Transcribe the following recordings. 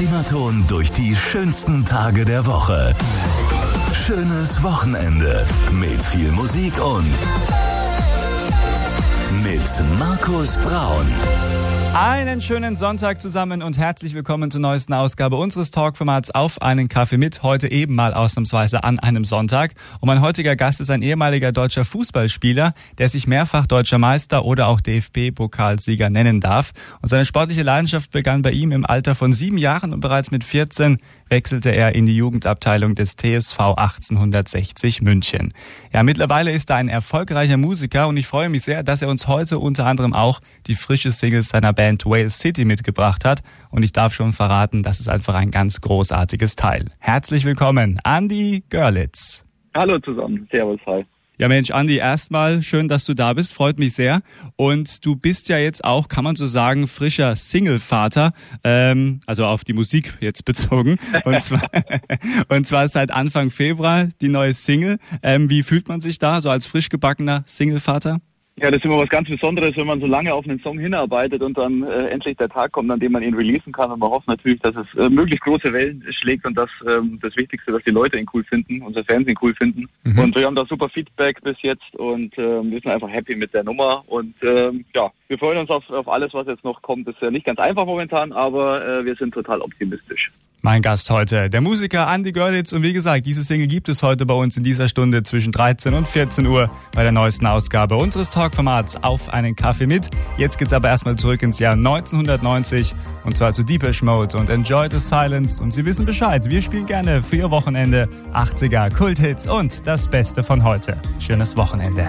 Primaton durch die schönsten Tage der Woche. Schönes Wochenende mit viel Musik und mit Markus Braun. Einen schönen Sonntag zusammen und herzlich willkommen zur neuesten Ausgabe unseres Talkformats auf einen Kaffee mit. Heute eben mal ausnahmsweise an einem Sonntag. Und mein heutiger Gast ist ein ehemaliger deutscher Fußballspieler, der sich mehrfach deutscher Meister oder auch DFB-Pokalsieger nennen darf. Und seine sportliche Leidenschaft begann bei ihm im Alter von sieben Jahren und bereits mit 14 wechselte er in die Jugendabteilung des TSV 1860 München. Ja, mittlerweile ist er ein erfolgreicher Musiker und ich freue mich sehr, dass er uns heute unter anderem auch die frische Single seiner Band Wales City mitgebracht hat. Und ich darf schon verraten, das ist einfach ein ganz großartiges Teil. Herzlich willkommen, Andy Görlitz. Hallo zusammen, Servus, hi. Ja Mensch, Andi, erstmal schön, dass du da bist, freut mich sehr. Und du bist ja jetzt auch, kann man so sagen, frischer Single-Vater, ähm, also auf die Musik jetzt bezogen. Und zwar, und zwar seit Anfang Februar die neue Single. Ähm, wie fühlt man sich da, so als frisch gebackener Single-Vater? Ja, das ist immer was ganz Besonderes, wenn man so lange auf einen Song hinarbeitet und dann äh, endlich der Tag kommt, an dem man ihn releasen kann. Und man hofft natürlich, dass es äh, möglichst große Wellen schlägt und das ähm, das Wichtigste, dass die Leute ihn cool finden, unsere Fans ihn cool finden. Mhm. Und wir haben da super Feedback bis jetzt und ähm, wir sind einfach happy mit der Nummer. Und ähm, ja, wir freuen uns auf, auf alles, was jetzt noch kommt. Das ist ja nicht ganz einfach momentan, aber äh, wir sind total optimistisch. Mein Gast heute, der Musiker Andy Görlitz. Und wie gesagt, diese Single gibt es heute bei uns in dieser Stunde zwischen 13 und 14 Uhr bei der neuesten Ausgabe unseres Talkformats Auf einen Kaffee mit. Jetzt geht's aber erstmal zurück ins Jahr 1990 und zwar zu Deepish Mode und Enjoy the Silence. Und Sie wissen Bescheid, wir spielen gerne für Ihr Wochenende 80er Kulthits und das Beste von heute. Schönes Wochenende.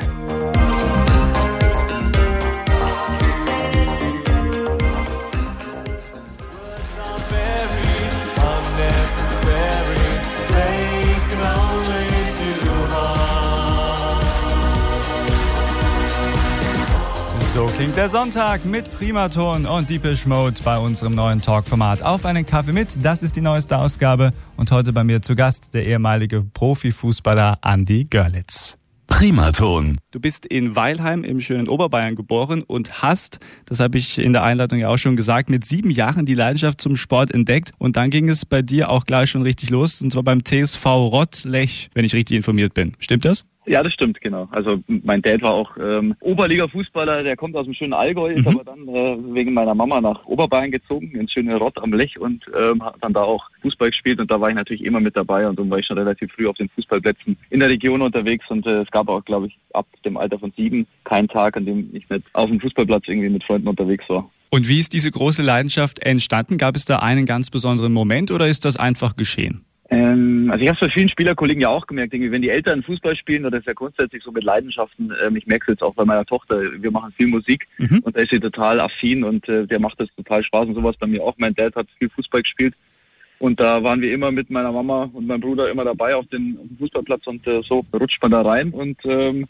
So klingt der Sonntag mit Primaton und Deepish Mode bei unserem neuen Talkformat Auf einen Kaffee mit. Das ist die neueste Ausgabe und heute bei mir zu Gast der ehemalige Profifußballer Andy Görlitz. Primaton. Du bist in Weilheim im schönen Oberbayern geboren und hast, das habe ich in der Einleitung ja auch schon gesagt, mit sieben Jahren die Leidenschaft zum Sport entdeckt und dann ging es bei dir auch gleich schon richtig los und zwar beim TSV Rottlech, wenn ich richtig informiert bin. Stimmt das? Ja, das stimmt, genau. Also mein Dad war auch ähm, Oberliga-Fußballer, der kommt aus dem schönen Allgäu, ist mhm. aber dann äh, wegen meiner Mama nach Oberbayern gezogen, ins schöne Rott am Lech und ähm, hat dann da auch Fußball gespielt und da war ich natürlich immer mit dabei und dann war ich schon relativ früh auf den Fußballplätzen in der Region unterwegs und äh, es gab auch, glaube ich, ab dem Alter von sieben keinen Tag, an dem ich nicht auf dem Fußballplatz irgendwie mit Freunden unterwegs war. Und wie ist diese große Leidenschaft entstanden? Gab es da einen ganz besonderen Moment oder ist das einfach geschehen? Ähm, also ich habe es bei vielen Spielerkollegen ja auch gemerkt, irgendwie, wenn die Eltern Fußball spielen, oder das ist ja grundsätzlich so mit Leidenschaften, ähm, ich merke es jetzt auch bei meiner Tochter, wir machen viel Musik mhm. und da ist sie total affin und äh, der macht das total Spaß und sowas bei mir auch. Mein Dad hat viel Fußball gespielt und da waren wir immer mit meiner Mama und meinem Bruder immer dabei auf, den, auf dem Fußballplatz und äh, so rutscht man da rein und ähm,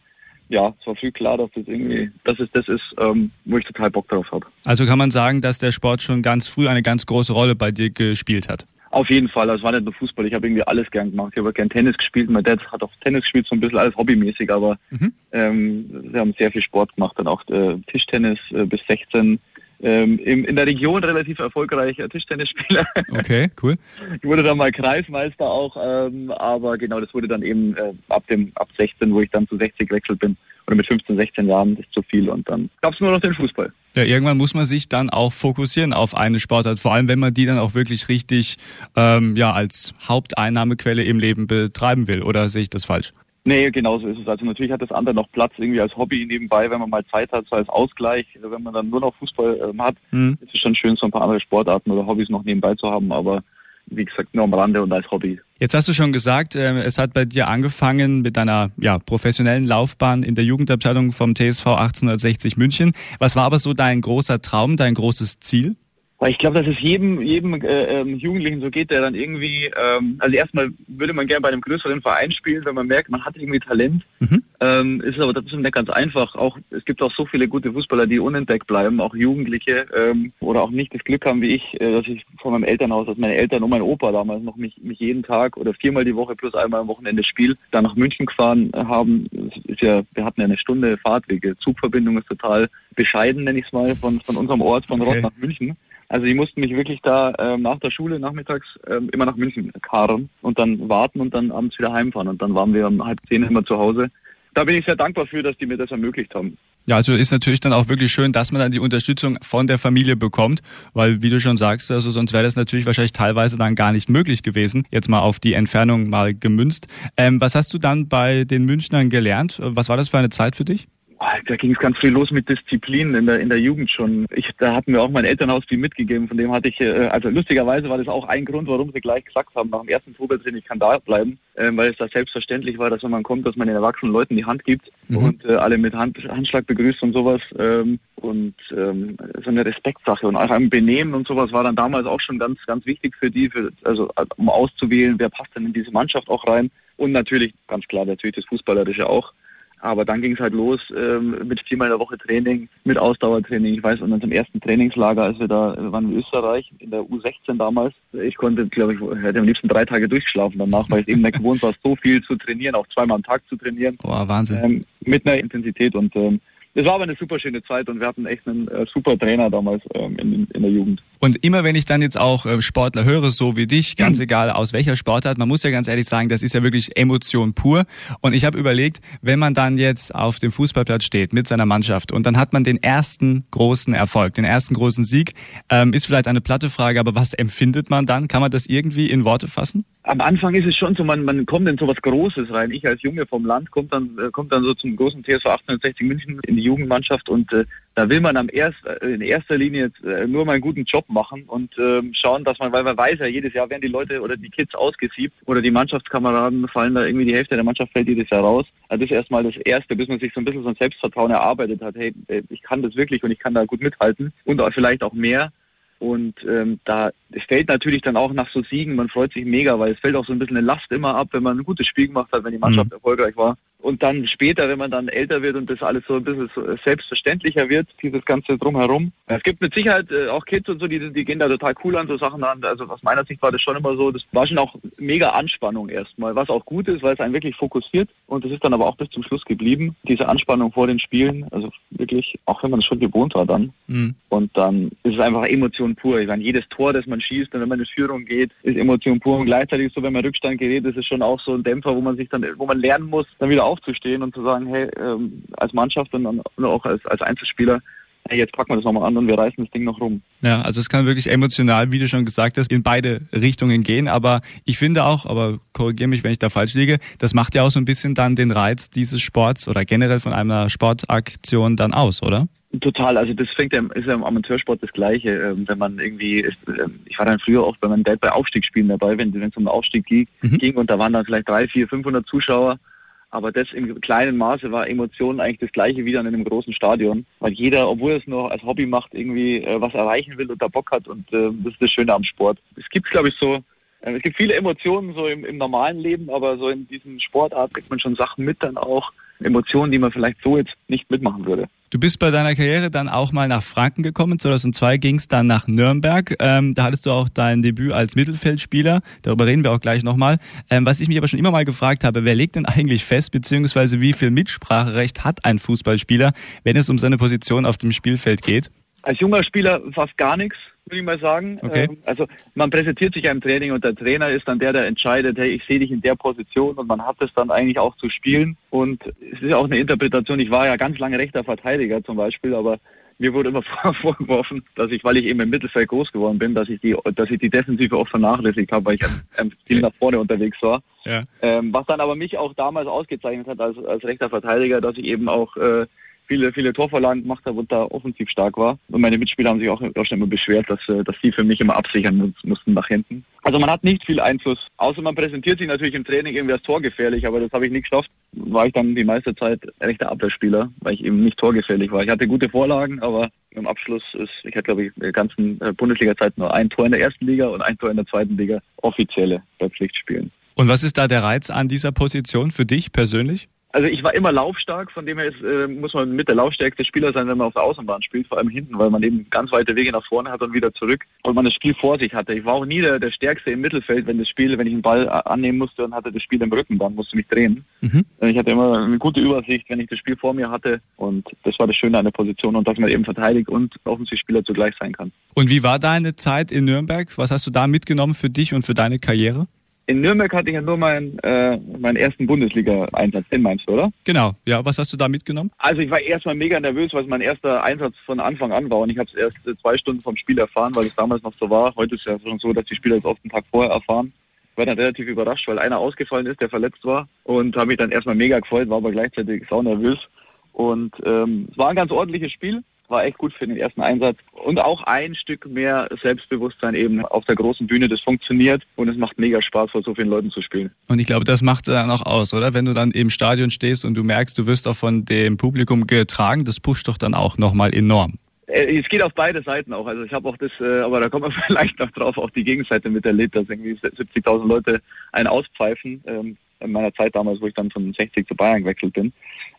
ja, es war viel klar, dass das irgendwie, dass es das ist, ähm, wo ich total Bock drauf habe. Also kann man sagen, dass der Sport schon ganz früh eine ganz große Rolle bei dir gespielt hat? Auf jeden Fall, das war nicht nur Fußball, ich habe irgendwie alles gern gemacht. Ich habe gern Tennis gespielt, mein Dad hat auch Tennis gespielt, so ein bisschen alles hobbymäßig, aber mhm. ähm, wir haben sehr viel Sport gemacht, dann auch äh, Tischtennis äh, bis 16. Ähm, im, in der Region relativ erfolgreicher Tischtennisspieler. Okay, cool. Ich wurde dann mal Kreismeister auch, ähm, aber genau, das wurde dann eben äh, ab dem ab 16, wo ich dann zu 60 gewechselt bin oder mit 15, 16 Jahren, ist zu viel und dann gab es nur noch den Fußball. Ja, irgendwann muss man sich dann auch fokussieren auf eine Sportart, vor allem wenn man die dann auch wirklich richtig ähm, ja, als Haupteinnahmequelle im Leben betreiben will. Oder sehe ich das falsch? Nee, genau so ist es. Also natürlich hat das andere noch Platz irgendwie als Hobby nebenbei, wenn man mal Zeit hat, so als Ausgleich. Wenn man dann nur noch Fußball ähm, hat, mhm. ist es schon schön, so ein paar andere Sportarten oder Hobbys noch nebenbei zu haben, aber wie gesagt, nur am Rande und als Hobby. Jetzt hast du schon gesagt, äh, es hat bei dir angefangen mit deiner ja, professionellen Laufbahn in der Jugendabteilung vom TSV 1860 München. Was war aber so dein großer Traum, dein großes Ziel? Weil ich glaube, dass es jedem, jedem äh, ähm, Jugendlichen so geht, der dann irgendwie, ähm, also erstmal würde man gerne bei einem größeren Verein spielen, wenn man merkt, man hat irgendwie Talent. Mhm. Ähm, ist aber trotzdem nicht ganz einfach. Auch es gibt auch so viele gute Fußballer, die unentdeckt bleiben, auch Jugendliche ähm, oder auch nicht das Glück haben wie ich, äh, dass ich von meinem Elternhaus, dass meine Eltern und mein Opa damals noch mich, mich jeden Tag oder viermal die Woche plus einmal am Wochenende Spiel dann nach München gefahren haben. Ist ja, wir hatten ja eine Stunde Fahrtwege. Zugverbindung ist total bescheiden, nenne ich es mal, von, von unserem Ort, von okay. Rott nach München Also die mussten mich wirklich da ähm, nach der Schule nachmittags ähm, immer nach München karren und dann warten und dann abends wieder heimfahren. Und dann waren wir um halb zehn immer zu Hause. Da bin ich sehr dankbar für, dass die mir das ermöglicht haben. Ja, also ist natürlich dann auch wirklich schön, dass man dann die Unterstützung von der Familie bekommt, weil wie du schon sagst, also sonst wäre das natürlich wahrscheinlich teilweise dann gar nicht möglich gewesen. Jetzt mal auf die Entfernung mal gemünzt. Ähm, was hast du dann bei den Münchnern gelernt? Was war das für eine Zeit für dich? Da ging es ganz viel los mit Disziplin in der, in der Jugend schon. Ich, da hatten mir auch mein Elternhaus viel mitgegeben, von dem hatte ich, äh, also lustigerweise war das auch ein Grund, warum sie gleich gesagt haben, nach dem ersten Probetraining, ich kann da bleiben, äh, weil es da selbstverständlich war, dass wenn man kommt, dass man den erwachsenen Leuten die Hand gibt mhm. und äh, alle mit Hand, Handschlag begrüßt und sowas. Ähm, und ähm, so eine Respektsache und auch ein Benehmen und sowas war dann damals auch schon ganz, ganz wichtig für die, für, also um auszuwählen, wer passt denn in diese Mannschaft auch rein. Und natürlich, ganz klar, natürlich das Fußballerische auch. Aber dann ging es halt los ähm, mit viermal in der Woche Training, mit Ausdauertraining. Ich weiß, und dann zum ersten Trainingslager, als wir da waren in Österreich, in der U16 damals. Ich konnte, glaube ich, hätte am liebsten drei Tage durchschlafen danach, weil ich eben nicht gewohnt war, so viel zu trainieren, auch zweimal am Tag zu trainieren. Boah, Wahnsinn. Ähm, mit einer Intensität und ähm, es war aber eine super schöne Zeit und wir hatten echt einen äh, super Trainer damals ähm, in, in, der Jugend. Und immer wenn ich dann jetzt auch äh, Sportler höre, so wie dich, ganz mhm. egal aus welcher Sportart, man muss ja ganz ehrlich sagen, das ist ja wirklich Emotion pur. Und ich habe überlegt, wenn man dann jetzt auf dem Fußballplatz steht mit seiner Mannschaft und dann hat man den ersten großen Erfolg, den ersten großen Sieg, ähm, ist vielleicht eine platte Frage, aber was empfindet man dann? Kann man das irgendwie in Worte fassen? am Anfang ist es schon so, man, man kommt in so was Großes rein. Ich als Junge vom Land kommt dann, äh, kommt dann so zum großen TSV 1860 München in die Jugendmannschaft und äh, da will man am erst, äh, in erster Linie jetzt äh, nur mal einen guten Job machen und ähm, schauen, dass man, weil man weiß ja, jedes Jahr werden die Leute oder die Kids ausgesiebt oder die Mannschaftskameraden fallen da irgendwie die Hälfte der Mannschaft fällt jedes Jahr raus. Also das ist erstmal das Erste, bis man sich so ein bisschen so ein Selbstvertrauen erarbeitet hat. Hey, äh, ich kann das wirklich und ich kann da gut mithalten und auch vielleicht auch mehr. Und ähm, da fällt natürlich dann auch nach so Siegen, man freut sich mega, weil es fällt auch so ein bisschen eine Last immer ab, wenn man ein gutes Spiel gemacht hat, wenn die Mannschaft mhm. erfolgreich war. Und dann später, wenn man dann älter wird und das alles so ein bisschen selbstverständlicher wird, dieses Ganze drumherum. Es gibt mit Sicherheit äh, auch Kids und so, die, die gehen da total cool an so Sachen an. Also aus meiner Sicht war das schon immer so, das war schon auch mega Anspannung erstmal, was auch gut ist, weil es einen wirklich fokussiert. Und das ist dann aber auch bis zum Schluss geblieben, diese Anspannung vor den Spielen. Also wirklich, auch wenn man es schon gewohnt war dann. Mhm. Und dann ist es einfach Emotion pur. Ich meine, jedes Tor, das man schießt und wenn man in Führung geht, ist Emotion pur. Und gleichzeitig so, wenn man Rückstand gerät, ist es schon auch so ein Dämpfer, wo man sich dann, wo man lernen muss, dann wieder aufzustehen und zu sagen, hey, ähm, als Mannschaft und, und auch als, als Einzelspieler, hey, jetzt packen wir das nochmal an und wir reißen das Ding noch rum. Ja, also es kann wirklich emotional, wie du schon gesagt hast, in beide Richtungen gehen. Aber ich finde auch, aber korrigiere mich, wenn ich da falsch liege, das macht ja auch so ein bisschen dann den Reiz dieses Sports oder generell von einer Sportaktion dann aus, oder? Total, also das fängt ja, ist ja im Amateursport das Gleiche. Ähm, wenn man irgendwie, ähm, ich war dann früher auch bei meinem Dad bei Aufstiegsspielen dabei, wenn es um den Aufstieg ging, mhm. ging und da waren dann vielleicht drei, vier, 500 Zuschauer. Aber das im kleinen Maße war Emotionen eigentlich das Gleiche wie dann in einem großen Stadion, weil jeder, obwohl er es nur als Hobby macht, irgendwie äh, was erreichen will und da Bock hat und äh, das ist das Schöne am Sport. Es gibt, glaube ich, so äh, es gibt viele Emotionen so im, im, normalen Leben, aber so in diesem Sportart kriegt man schon Sachen mit dann auch, Emotionen, die man vielleicht so jetzt nicht mitmachen würde. Du bist bei deiner Karriere dann auch mal nach Franken gekommen. 2002 ging es dann nach Nürnberg. Ähm, da hattest du auch dein Debüt als Mittelfeldspieler. Darüber reden wir auch gleich nochmal. Ähm, was ich mich aber schon immer mal gefragt habe, wer legt denn eigentlich fest, beziehungsweise wie viel Mitspracherecht hat ein Fußballspieler, wenn es um seine Position auf dem Spielfeld geht? Als junger Spieler fast gar nichts würde ich mal sagen. Okay. Ähm, also man präsentiert sich im Training und der Trainer ist dann der, der entscheidet, hey, ich sehe dich in der Position und man hat es dann eigentlich auch zu spielen. Und es ist auch eine Interpretation. Ich war ja ganz lange rechter Verteidiger zum Beispiel, aber mir wurde immer vorgeworfen, dass ich, weil ich eben im Mittelfeld groß geworden bin, dass ich die, dass ich die Defensive oft vernachlässigt habe, weil ich am viel nach vorne unterwegs war. Ja. Ähm, was dann aber mich auch damals ausgezeichnet hat als, als rechter Verteidiger, dass ich eben auch äh, viele, viele Torvorlagen gemacht habe und da offensiv stark war. Und meine Mitspieler haben sich auch, auch schon immer beschwert, dass, äh, dass sie für mich immer absichern mussten nach hinten. Also man hat nicht viel Einfluss, außer man präsentiert sich natürlich im Training irgendwie als torgefährlich, aber das habe ich nicht geschafft. War ich dann die meiste Zeit rechter Abwehrspieler, weil ich eben nicht torgefährlich war. Ich hatte gute Vorlagen, aber im Abschluss ist, ich hatte glaube ich in der ganzen äh, Bundesliga-Zeit nur ein Tor in der ersten Liga und ein Tor in der zweiten Liga, offizielle bei Pflichtspielen. Und was ist da der Reiz an dieser Position für dich persönlich? Also ich war immer laufstark, von dem her ist, äh, muss man mit der laufstärkste Spieler sein, wenn man auf der Außenbahn spielt, vor allem hinten, weil man eben ganz weite Wege nach vorne hat und wieder zurück und man das Spiel vor sich hatte. Ich war auch nie der, der Stärkste im Mittelfeld, wenn das Spiel, wenn ich einen Ball annehmen musste und hatte das Spiel im Rücken, dann musste ich mich drehen. Mhm. Ich hatte immer eine gute Übersicht, wenn ich das Spiel vor mir hatte und das war das Schöne an der Position und dass man eben verteidigt und Offensivspieler zugleich sein kann. Und wie war deine Zeit in Nürnberg? Was hast du da mitgenommen für dich und für deine Karriere? In Nürnberg hatte ich ja nur meinen, äh, meinen ersten Bundesliga-Einsatz. Den meinst du, oder? Genau. Ja, was hast du da mitgenommen? Also ich war erstmal mega nervös, weil es mein erster Einsatz von Anfang an war. Und ich habe es erst zwei Stunden vom Spiel erfahren, weil es damals noch so war. Heute ist ja schon so, dass die Spieler es oft einen Tag vorher erfahren. Ich war dann relativ überrascht, weil einer ausgefallen ist, der verletzt war. Und habe mich dann erstmal mega gefreut, war aber gleichzeitig sau nervös. Und ähm, es war ein ganz ordentliches Spiel war echt gut für den ersten Einsatz. Und auch ein Stück mehr Selbstbewusstsein eben auf der großen Bühne. Das funktioniert und es macht mega Spaß, vor so vielen Leuten zu spielen. Und ich glaube, das macht dann auch aus, oder? Wenn du dann im Stadion stehst und du merkst, du wirst auch von dem Publikum getragen, das pusht doch dann auch nochmal enorm. Äh, es geht auf beide Seiten auch. Also ich habe auch das, äh, aber da kommt man vielleicht noch drauf, auch die Gegenseite miterlebt, dass irgendwie 70.000 Leute einen auspfeifen. Ähm, in meiner Zeit damals, wo ich dann von 60 zu Bayern gewechselt bin.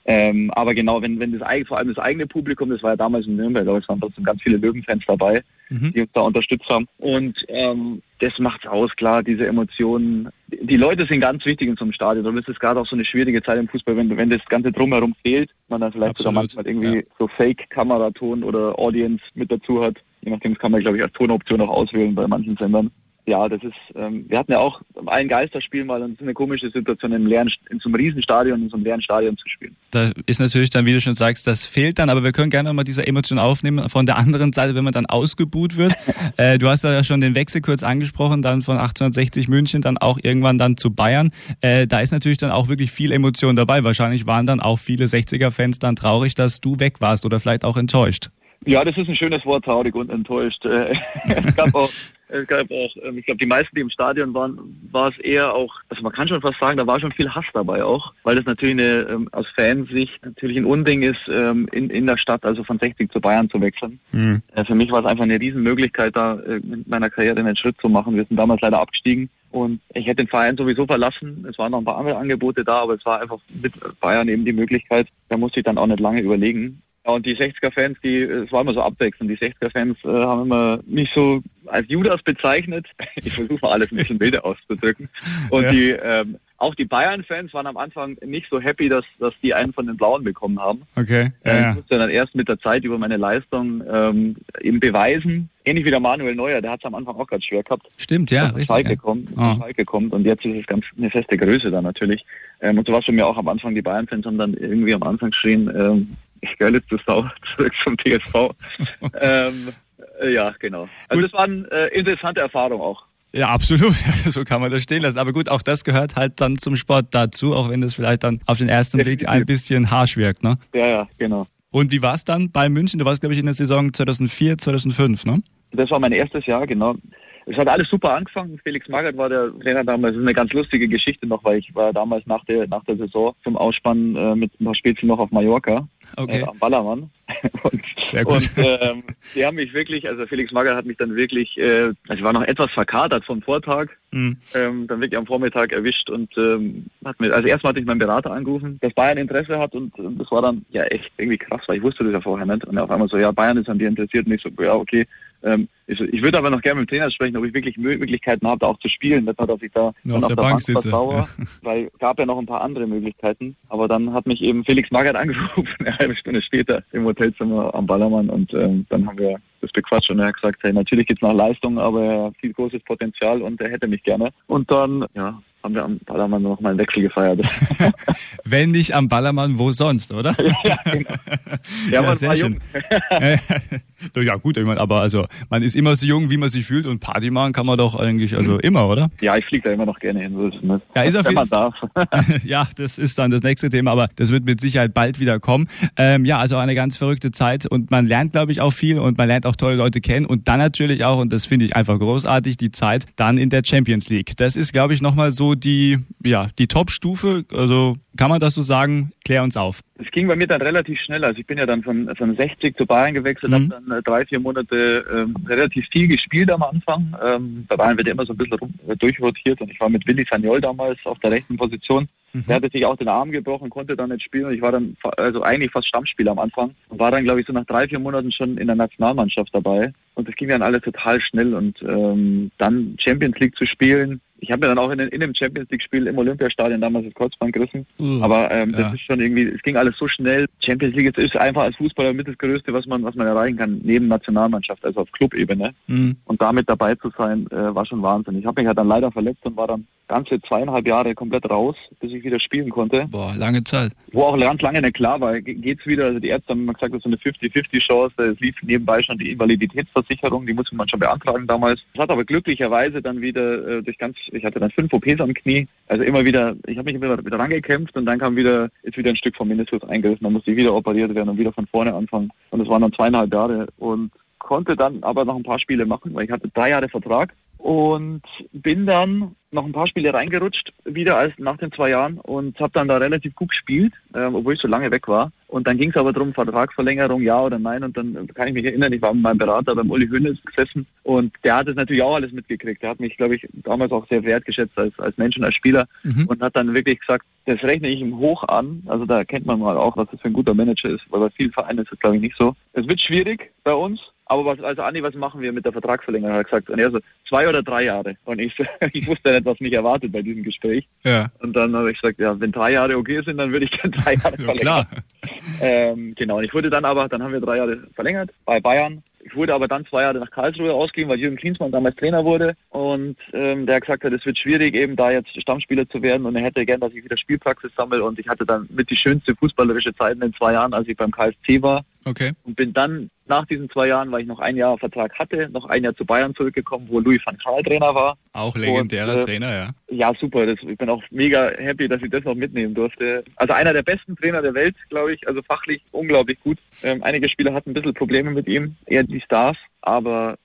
Ähm, aber genau, wenn, wenn das vor allem das eigene Publikum, das war ja damals in Nürnberg, aber es waren trotzdem ganz viele Löwenfans dabei, mhm. die uns da unterstützt haben. Und ähm, das macht's aus, klar, diese Emotionen. Die Leute sind ganz wichtig in so einem Stadion. Darum ist es gerade auch so eine schwierige Zeit im Fußball, wenn, wenn das Ganze drumherum fehlt, man dann vielleicht sogar manchmal irgendwie ja. so Fake-Kameraton oder Audience mit dazu hat. Je nachdem, das kann man, glaube ich, als Tonoption auch auswählen bei manchen Sendern ja, das ist, ähm, wir hatten ja auch ein Geisterspiel mal und es ist eine komische Situation, im leeren, in so einem Riesenstadion, in so einem leeren Stadion zu spielen. Da ist natürlich dann, wie du schon sagst, das fehlt dann, aber wir können gerne mal diese Emotion aufnehmen von der anderen Seite, wenn man dann ausgebuht wird. äh, du hast ja schon den Wechsel kurz angesprochen, dann von 1860 München, dann auch irgendwann dann zu Bayern. Äh, da ist natürlich dann auch wirklich viel Emotion dabei. Wahrscheinlich waren dann auch viele 60er-Fans dann traurig, dass du weg warst oder vielleicht auch enttäuscht. Ja, das ist ein schönes Wort, traurig und enttäuscht. Äh, es gab auch es gab auch, ähm, ich glaube, die meisten, die im Stadion waren, war es eher auch, also man kann schon fast sagen, da war schon viel Hass dabei auch, weil das natürlich eine, ähm, aus Fansicht natürlich ein Unding ist, ähm, in, in der Stadt, also von 60 zu Bayern zu wechseln. Mhm. Für mich war es einfach eine Riesenmöglichkeit, da äh, mit meiner Karriere einen Schritt zu machen. Wir sind damals leider abgestiegen. Und ich hätte den Verein sowieso verlassen. Es waren noch ein paar andere Angebote da, aber es war einfach mit Bayern eben die Möglichkeit. Da musste ich dann auch nicht lange überlegen. Ja, und die 60er-Fans, die, es war immer so abwechselnd. Die 60er-Fans äh, haben immer mich so als Judas bezeichnet. Ich versuche alles ein bisschen wilder auszudrücken. Und ja. die, ähm, auch die Bayern-Fans waren am Anfang nicht so happy, dass, dass die einen von den Blauen bekommen haben. Okay. Ja, äh, ich musste dann erst mit der Zeit über meine Leistung ähm, eben beweisen. Ähnlich wie der Manuel Neuer, der hat es am Anfang auch ganz schwer gehabt. Stimmt, ja. Richtig, Schalke, ja. Kommt, oh. Schalke kommt und jetzt ist es ganz eine feste Größe da natürlich. Ähm, und so war es für mich auch am Anfang. Die Bayern-Fans haben dann irgendwie am Anfang geschrien, ähm, ich Görlitz ist auch zurück zum TSV. ähm, äh, ja, genau. Also gut. das war eine äh, interessante Erfahrung auch. Ja, absolut. so kann man das stehen lassen. Aber gut, auch das gehört halt dann zum Sport dazu, auch wenn das vielleicht dann auf den ersten Blick ein bisschen harsch wirkt, ne? Ja, ja, genau. Und wie war es dann bei München? Du warst, glaube ich, in der Saison 2004, 2005, ne? Das war mein erstes Jahr, genau. Es hat alles super angefangen. Felix Magath war der Trainer damals. Das ist eine ganz lustige Geschichte noch, weil ich war damals nach der, nach der Saison zum Ausspannen äh, mit ein paar Spielchen noch auf Mallorca. Okay. Äh, am Ballermann. und, Sehr gut. und ähm, die haben mich wirklich, also Felix Magath hat mich dann wirklich, äh, also ich war noch etwas verkatert vom Vortag, mhm. ähm, dann wirklich am Vormittag erwischt und ähm, hat mir, also erstmal hatte ich meinen Berater angerufen, dass Bayern Interesse hat und, und das war dann ja echt irgendwie krass, weil ich wusste das ja vorher nicht. Und auf einmal so, ja, Bayern ist an dir interessiert und ich so, ja, okay, ähm, ich, ich würde aber noch gerne mit dem Trainer sprechen, ob ich wirklich Möglichkeiten habe, da auch zu spielen. Nicht nur, dass ich da Nur auf, der, der Bank, sitze. Sauer, ja. weil es gab ja noch ein paar andere Möglichkeiten. Aber dann hat mich eben Felix Magath angerufen, eine halbe Stunde später im Hotelzimmer am Ballermann und ähm, dann haben wir das bequatscht und er hat gesagt, hey, natürlich geht's nach Leistung, aber er hat viel großes Potenzial und er hätte mich gerne. Und dann, ja, haben wir am Ballermann noch mal einen Wechsel gefeiert. Wenn nicht am Ballermann, wo sonst, oder? ja, genau. Ja, ja man war jung. ja gut, ich meine, aber also man ist immer so jung, wie man sich fühlt und Party machen kann man doch eigentlich also mhm. immer, oder? Ja, ich fliege da immer noch gerne hin. So ist es Ja, ist auf jeden Fall. ja, das ist dann das nächste Thema, aber das wird mit Sicherheit bald wieder kommen. Ähm, ja, also eine ganz verrückte Zeit und man lernt, glaube ich, auch viel und man lernt auch tolle Leute kennen und dann natürlich auch, und das finde ich einfach großartig, die Zeit dann in der Champions League. Das ist, glaube ich, nochmal so die, ja, die Top-Stufe, also kann man das so sagen? Klär uns auf. Es ging bei mir dann relativ schnell. Also ich bin ja dann von, von 60 zu Bayern gewechselt, mhm. habe dann äh, drei, vier Monate ähm, relativ viel gespielt am Anfang. Ähm, bei Bayern wird ja immer so ein bisschen rum, äh, durchrotiert und ich war mit Willi Sagnol damals auf der rechten Position. Mhm. Der hatte sich auch den Arm gebrochen, konnte dann nicht spielen und ich war dann also eigentlich fast Stammspieler am Anfang und war dann, glaube ich, so nach drei, vier Monaten schon in der Nationalmannschaft dabei. Und das ging dann alles total schnell und ähm, dann Champions League zu spielen, ich habe mir dann auch in, in einem Champions League-Spiel im Olympiastadion damals das Kreuzband gerissen. Uh, Aber ähm, das ja. ist schon irgendwie, es ging alles so schnell. Champions League ist einfach als Fußballer mit das Größte, was man, was man erreichen kann, neben Nationalmannschaft, also auf Clubebene. Mhm. Und damit dabei zu sein, äh, war schon Wahnsinn. Ich habe mich halt dann leider verletzt und war dann ganze zweieinhalb Jahre komplett raus, bis ich wieder spielen konnte. Boah, lange Zeit. Wo auch ganz lange nicht klar war, geht's wieder. Also die Ärzte haben immer gesagt, das ist so eine 50-50-Chance. Es lief nebenbei schon die Invaliditätsversicherung, die musste man schon beantragen damals. Es hat aber glücklicherweise dann wieder äh, durch ganz, ich hatte dann fünf OPs am Knie, also immer wieder, ich habe mich immer wieder rangekämpft und dann kam wieder, ist wieder ein Stück vom Meniskus eingerissen, dann musste ich wieder operiert werden und wieder von vorne anfangen. Und das waren dann zweieinhalb Jahre und konnte dann aber noch ein paar Spiele machen, weil ich hatte drei Jahre Vertrag und bin dann noch ein paar Spiele reingerutscht, wieder als nach den zwei Jahren und habe dann da relativ gut gespielt, äh, obwohl ich so lange weg war. Und dann ging es aber darum, Vertragsverlängerung, ja oder nein. Und dann kann ich mich erinnern, ich war mit meinem Berater beim Uli Hönes gesessen und der hat es natürlich auch alles mitgekriegt. Der hat mich, glaube ich, damals auch sehr wertgeschätzt als, als Mensch und als Spieler mhm. und hat dann wirklich gesagt, das rechne ich ihm hoch an. Also da kennt man mal auch, was das für ein guter Manager ist, weil bei vielen Vereinen ist das, glaube ich, nicht so. Es wird schwierig bei uns, aber was, also Andi, was machen wir mit der Vertragsverlängerung? Hat gesagt, und er so, zwei oder drei Jahre. Und ich, ich wusste nicht, was mich erwartet bei diesem Gespräch. Ja. Und dann habe ich gesagt, ja, wenn drei Jahre okay sind, dann würde ich dann drei Jahre verlängern. ja, klar. Ähm, genau. Und ich wurde dann aber, dann haben wir drei Jahre verlängert bei Bayern. Ich wurde aber dann zwei Jahre nach Karlsruhe ausgegeben, weil Jürgen Klinsmann damals Trainer wurde. Und ähm, der gesagt hat, es wird schwierig, eben da jetzt Stammspieler zu werden. Und er hätte gern, dass ich wieder Spielpraxis sammle. Und ich hatte dann mit die schönste fußballerische Zeit in den zwei Jahren, als ich beim KSC war. Okay. Und bin dann nach diesen zwei Jahren, weil ich noch ein Jahr Vertrag hatte, noch ein Jahr zu Bayern zurückgekommen, wo Louis van Gaal Trainer war. Auch legendärer und, äh, Trainer, ja. Ja, super. Das, ich bin auch mega happy, dass ich das noch mitnehmen durfte. Also einer der besten Trainer der Welt, glaube ich. Also fachlich unglaublich gut. Ähm, einige Spieler hatten ein bisschen Probleme mit ihm, eher die Stars, aber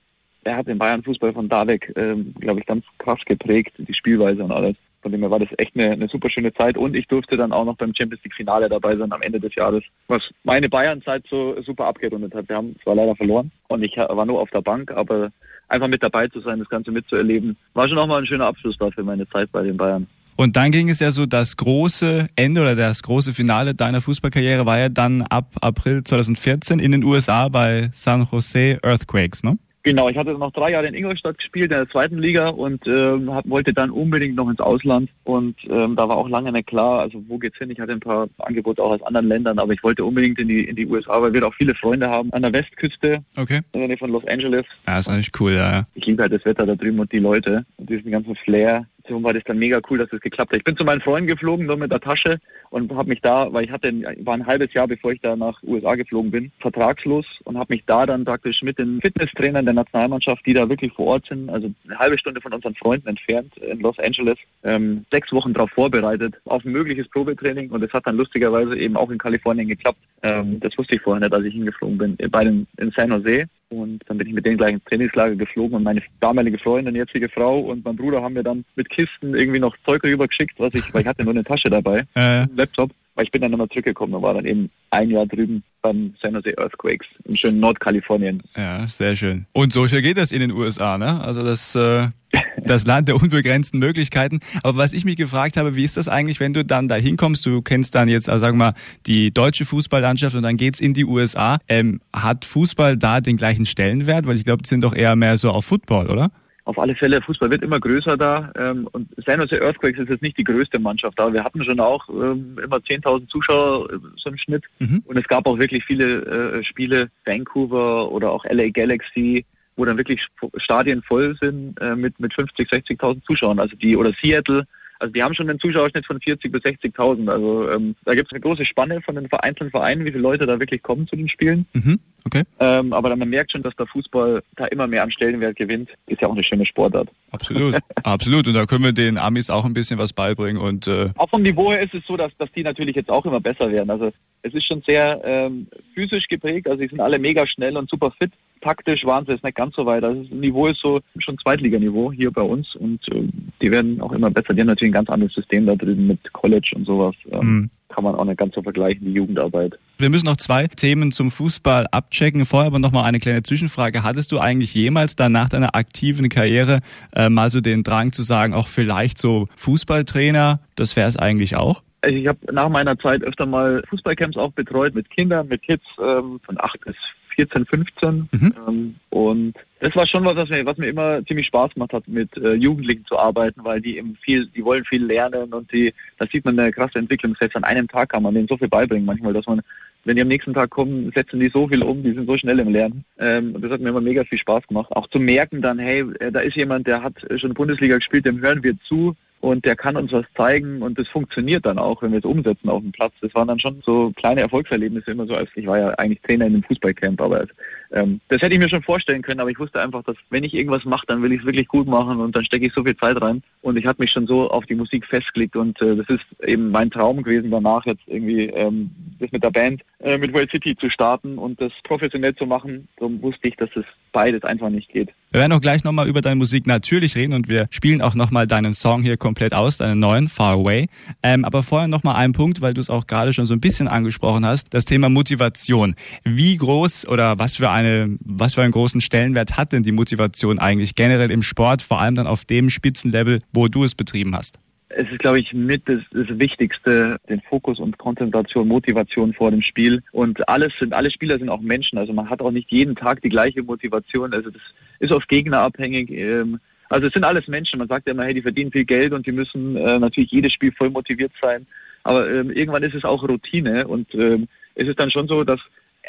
er hat den Bayern-Fußball von da weg, ähm, glaube ich, ganz krass geprägt, die Spielweise und alles. Von dem her war das echt eine, eine super schöne Zeit und ich durfte dann auch noch beim Champions League Finale dabei sein am Ende des Jahres, was meine Bayern-Zeit so super abgerundet hat. Wir haben zwar leider verloren und ich war nur auf der Bank, aber einfach mit dabei zu sein, das Ganze mitzuerleben, war schon auch mal ein schöner Abschluss dafür meine Zeit bei den Bayern. Und dann ging es ja so, das große Ende oder das große Finale deiner Fußballkarriere war ja dann ab April 2014 in den USA bei San Jose Earthquakes, ne? Genau, ich hatte noch drei Jahre in Ingolstadt gespielt, in der zweiten Liga und ähm, hab, wollte dann unbedingt noch ins Ausland. Und ähm, da war auch lange nicht klar, also wo geht's hin? Ich hatte ein paar Angebote auch aus anderen Ländern, aber ich wollte unbedingt in die, in die USA, weil wir da auch viele Freunde haben an der Westküste, okay. in der Nähe von Los Angeles. Ja, ist eigentlich cool, ja. Ich liebe halt das Wetter da drüben und die Leute und diesen ganzen Flair. Situation war das dann mega cool, dass das geklappt hat. Ich bin zu meinen Freunden geflogen, nur mit der Tasche und habe mich da, weil ich hatte, war ein halbes Jahr, bevor ich da nach USA geflogen bin, vertragslos und habe mich da dann praktisch mit den Fitnesstrainern der Nationalmannschaft, die da wirklich vor Ort sind, also eine halbe Stunde von unseren Freunden entfernt in Los Angeles, ähm, sechs Wochen darauf vorbereitet auf ein mögliches Probetraining und es hat dann lustigerweise eben auch in Kalifornien geklappt. Ähm, das wusste ich vorher nicht, als ich hingeflogen bin, bei den in San Jose. Und dann bin ich mit denen gleich ins Trainingslager geflogen und meine damalige Freundin, jetzige Frau und mein Bruder haben mir dann mit Kisten irgendwie noch Zeug rübergeschickt, was ich, weil ich hatte nur eine Tasche dabei, äh. Laptop. Weil ich bin dann nochmal zurückgekommen und war dann eben ein Jahr drüben beim San Jose Earthquakes in schönen Nordkalifornien. Ja, sehr schön. Und so geht das in den USA, ne? Also das, äh, das Land der unbegrenzten Möglichkeiten. Aber was ich mich gefragt habe, wie ist das eigentlich, wenn du dann da hinkommst, du kennst dann jetzt, also sagen wir mal, die deutsche Fußballlandschaft und dann geht's in die USA. Ähm, hat Fußball da den gleichen Stellenwert? Weil ich glaube, die sind doch eher mehr so auf Football, oder? auf alle Fälle, Fußball wird immer größer da. Ähm, und San Jose Earthquakes ist jetzt nicht die größte Mannschaft da. Wir hatten schon auch ähm, immer 10.000 Zuschauer äh, so im Schnitt. Mhm. Und es gab auch wirklich viele äh, Spiele, Vancouver oder auch LA Galaxy, wo dann wirklich Stadien voll sind äh, mit, mit 50, 60.000 Zuschauern. Also die, oder Seattle, also die haben schon einen Zuschauerschnitt von 40 bis 60.000. Also ähm, da gibt es eine große Spanne von den einzelnen Vereinen, wie viele Leute da wirklich kommen zu den Spielen. Mhm. Okay. Ähm, aber man merkt schon, dass der Fußball da immer mehr an Stellenwert gewinnt. Ist ja auch eine schöne Sportart. Absolut, absolut. Und da können wir den Amis auch ein bisschen was beibringen. Und äh auch vom Niveau her ist es so, dass, dass die natürlich jetzt auch immer besser werden. Also es ist schon sehr ähm, physisch geprägt. Also sie sind alle mega schnell und super fit. Taktisch waren sie jetzt nicht ganz so weit. Also das Niveau ist so schon Zweitliganiveau hier bei uns und äh, die werden auch immer besser. Die haben natürlich ein ganz anderes System da drüben mit College und sowas. Ähm, mhm kann man auch nicht ganz so vergleichen, die Jugendarbeit. Wir müssen noch zwei Themen zum Fußball abchecken. Vorher aber noch mal eine kleine Zwischenfrage. Hattest du eigentlich jemals dann nach deiner aktiven Karriere äh, mal so den Drang zu sagen, auch vielleicht so Fußballtrainer, das wäre es eigentlich auch? Also ich habe nach meiner Zeit öfter mal Fußballcamps auch betreut mit Kindern, mit Kids ähm, von 8 bis 14, 15. Mhm. Ähm, und das war schon was, was mir, was mir immer ziemlich Spaß gemacht hat, mit äh, Jugendlichen zu arbeiten, weil die eben viel, die wollen viel lernen und die, da sieht man eine krasse Entwicklung. Selbst an einem Tag kann man denen so viel beibringen manchmal, dass man, wenn die am nächsten Tag kommen, setzen die so viel um, die sind so schnell im Lernen. Ähm, und das hat mir immer mega viel Spaß gemacht. Auch zu merken dann, hey, äh, da ist jemand, der hat schon Bundesliga gespielt, dem hören wir zu und der kann uns was zeigen und das funktioniert dann auch, wenn wir es umsetzen auf dem Platz. Das waren dann schon so kleine Erfolgserlebnisse immer so, als ich war ja eigentlich Trainer in einem Fußballcamp, aber ähm, das hätte ich mir schon vorstellen können, aber ich wusste einfach, dass wenn ich irgendwas mache, dann will ich es wirklich gut machen und dann stecke ich so viel Zeit rein und ich habe mich schon so auf die Musik festgelegt und äh, das ist eben mein Traum gewesen, danach jetzt irgendwie ähm, das mit der Band, äh, mit World City zu starten und das professionell zu machen. Darum wusste ich, dass es beides einfach nicht geht. Wir werden auch gleich nochmal über deine Musik natürlich reden und wir spielen auch nochmal deinen Song hier komplett aus, deinen neuen, Far Away. Ähm, aber vorher nochmal ein Punkt, weil du es auch gerade schon so ein bisschen angesprochen hast, das Thema Motivation. Wie groß oder was für eine, was für einen großen Stellenwert hat denn die Motivation eigentlich generell im Sport, vor allem dann auf dem Spitzenlevel, wo du es betrieben hast? Es ist, glaube ich, mit das, das, Wichtigste, den Fokus und Konzentration, Motivation vor dem Spiel. Und alles sind, alle Spieler sind auch Menschen. Also man hat auch nicht jeden Tag die gleiche Motivation. Also das ist auf Gegner abhängig. Ähm, also es sind alles Menschen. Man sagt ja immer, hey, die verdienen viel Geld und die müssen äh, natürlich jedes Spiel voll motiviert sein. Aber ähm, irgendwann ist es auch Routine und ähm, es ist dann schon so, dass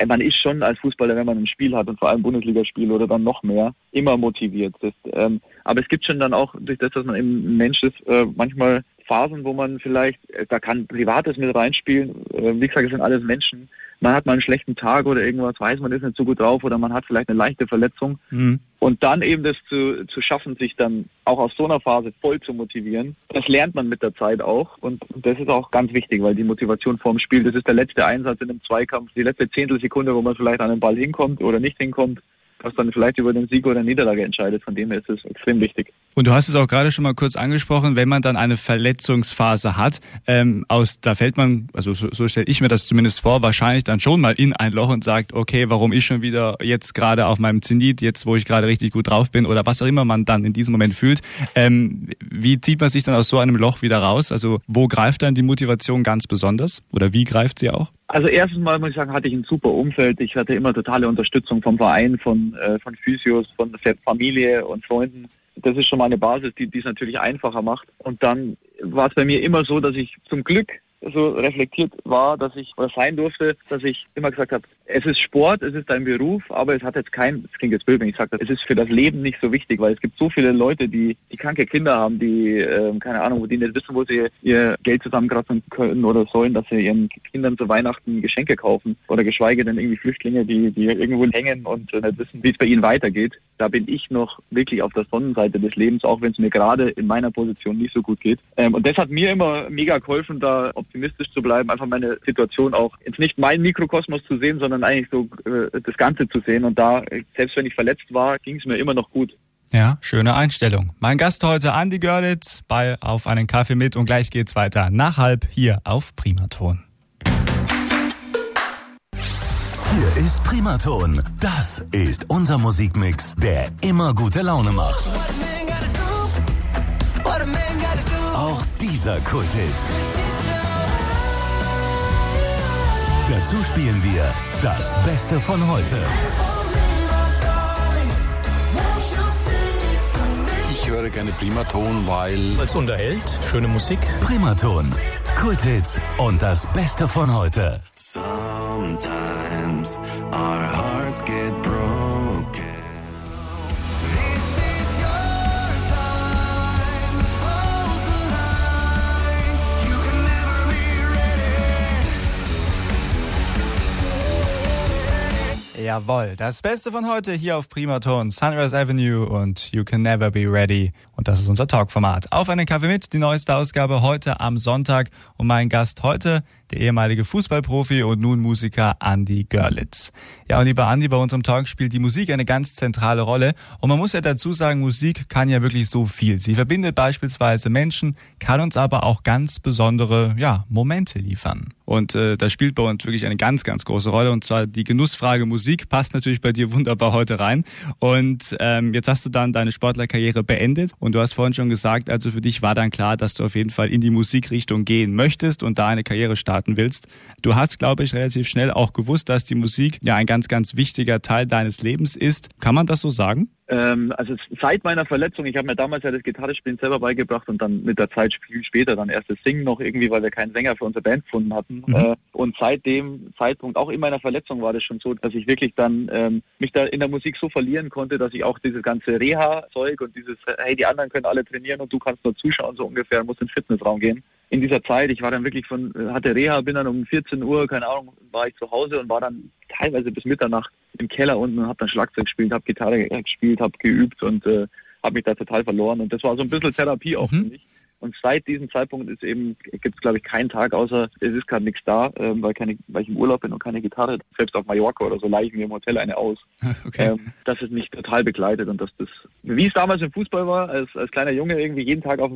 man ist schon als Fußballer, wenn man ein Spiel hat und vor allem Bundesligaspiel oder dann noch mehr, immer motiviert. Das, ähm, aber es gibt schon dann auch, durch das, dass man eben ein Mensch ist, äh, manchmal Phasen, wo man vielleicht, äh, da kann Privates mit reinspielen. Äh, wie gesagt, es sind alles Menschen. Man hat mal einen schlechten Tag oder irgendwas, weiß man ist nicht so gut drauf oder man hat vielleicht eine leichte Verletzung. Mhm. Und dann eben das zu, zu schaffen, sich dann auch aus so einer Phase voll zu motivieren, das lernt man mit der Zeit auch. Und das ist auch ganz wichtig, weil die Motivation vorm Spiel, das ist der letzte Einsatz in einem Zweikampf, die letzte Zehntelsekunde, wo man vielleicht an den Ball hinkommt oder nicht hinkommt was dann vielleicht über den Sieg oder Niederlage entscheidet. Von dem her ist es extrem wichtig. Und du hast es auch gerade schon mal kurz angesprochen, wenn man dann eine Verletzungsphase hat, ähm, aus, da fällt man, also so, so stelle ich mir das zumindest vor, wahrscheinlich dann schon mal in ein Loch und sagt, okay, warum ich schon wieder jetzt gerade auf meinem Zenit, jetzt wo ich gerade richtig gut drauf bin oder was auch immer man dann in diesem Moment fühlt. Ähm, wie zieht man sich dann aus so einem Loch wieder raus? Also wo greift dann die Motivation ganz besonders oder wie greift sie auch? Also erstens mal muss ich sagen, hatte ich ein super Umfeld. Ich hatte immer totale Unterstützung vom Verein, von, äh, von Physios, von Familie und Freunden. Das ist schon mal eine Basis, die es natürlich einfacher macht. Und dann war es bei mir immer so, dass ich zum Glück so reflektiert war, dass ich oder sein durfte, dass ich immer gesagt habe, es ist Sport, es ist ein Beruf, aber es hat jetzt kein, es klingt jetzt blöd, wenn ich sage, es ist für das Leben nicht so wichtig, weil es gibt so viele Leute, die, die kranke Kinder haben, die, äh, keine Ahnung, die nicht wissen, wo sie ihr Geld zusammenkratzen können oder sollen, dass sie ihren Kindern zu Weihnachten Geschenke kaufen oder geschweige denn irgendwie Flüchtlinge, die, die irgendwo hängen und äh, nicht wissen, wie es bei ihnen weitergeht. Da bin ich noch wirklich auf der Sonnenseite des Lebens, auch wenn es mir gerade in meiner Position nicht so gut geht. Ähm, und das hat mir immer mega geholfen, da optimistisch zu bleiben, einfach meine Situation auch jetzt nicht mein Mikrokosmos zu sehen, sondern eigentlich so äh, das Ganze zu sehen. Und da, selbst wenn ich verletzt war, ging es mir immer noch gut. Ja, schöne Einstellung. Mein Gast heute, Andy Görlitz, bei Auf einen Kaffee mit und gleich geht's weiter nach halb hier auf Primaton. Hier ist Primaton. Das ist unser Musikmix, der immer gute Laune macht. Auch dieser Kulthit. Dazu spielen wir das Beste von heute. Ich höre gerne Primaton, weil es unterhält, schöne Musik. Primaton, Kulthits und das Beste von heute. Sometimes our hearts get broken. Jawohl, das Beste von heute hier auf Primaton, Sunrise Avenue und You Can Never Be Ready. Und das ist unser Talkformat. Auf einen Kaffee mit, die neueste Ausgabe heute am Sonntag. Und mein Gast heute, der ehemalige Fußballprofi und nun Musiker Andy Görlitz. Ja, und lieber Andy, bei unserem Talk spielt die Musik eine ganz zentrale Rolle. Und man muss ja dazu sagen, Musik kann ja wirklich so viel. Sie verbindet beispielsweise Menschen, kann uns aber auch ganz besondere, ja, Momente liefern. Und äh, das spielt bei uns wirklich eine ganz, ganz große Rolle. Und zwar die Genussfrage Musik passt natürlich bei dir wunderbar heute rein. Und ähm, jetzt hast du dann deine Sportlerkarriere beendet und du hast vorhin schon gesagt, also für dich war dann klar, dass du auf jeden Fall in die Musikrichtung gehen möchtest und da eine Karriere starten willst. Du hast, glaube ich, relativ schnell auch gewusst, dass die Musik ja ein ganz, ganz wichtiger Teil deines Lebens ist. Kann man das so sagen? Ähm, also seit meiner Verletzung, ich habe mir damals ja das Gitarrespielen selber beigebracht und dann mit der Zeit viel später dann erst das Singen noch irgendwie, weil wir keinen Sänger für unsere Band gefunden hatten. Mhm. Äh, und seit dem Zeitpunkt, auch in meiner Verletzung war das schon so, dass ich wirklich dann ähm, mich da in der Musik so verlieren konnte, dass ich auch dieses ganze Reha-Zeug und dieses, hey, die anderen können alle trainieren und du kannst nur zuschauen, so ungefähr, musst in den Fitnessraum gehen. In dieser Zeit, ich war dann wirklich von, hatte Reha, bin dann um 14 Uhr, keine Ahnung, war ich zu Hause und war dann teilweise bis Mitternacht im Keller unten und habe dann Schlagzeug gespielt, habe Gitarre gespielt, habe geübt und äh, habe mich da total verloren. Und das war so ein bisschen Therapie auch mhm. für mich. Und seit diesem Zeitpunkt ist eben, gibt es glaube ich keinen Tag, außer es ist gerade nichts da, ähm, weil, keine, weil ich im Urlaub bin und keine Gitarre. Selbst auf Mallorca oder so leihe ich mir im Hotel eine aus. Okay. Ähm, dass es mich total begleitet und dass das, wie es damals im Fußball war, als, als kleiner Junge irgendwie jeden Tag auf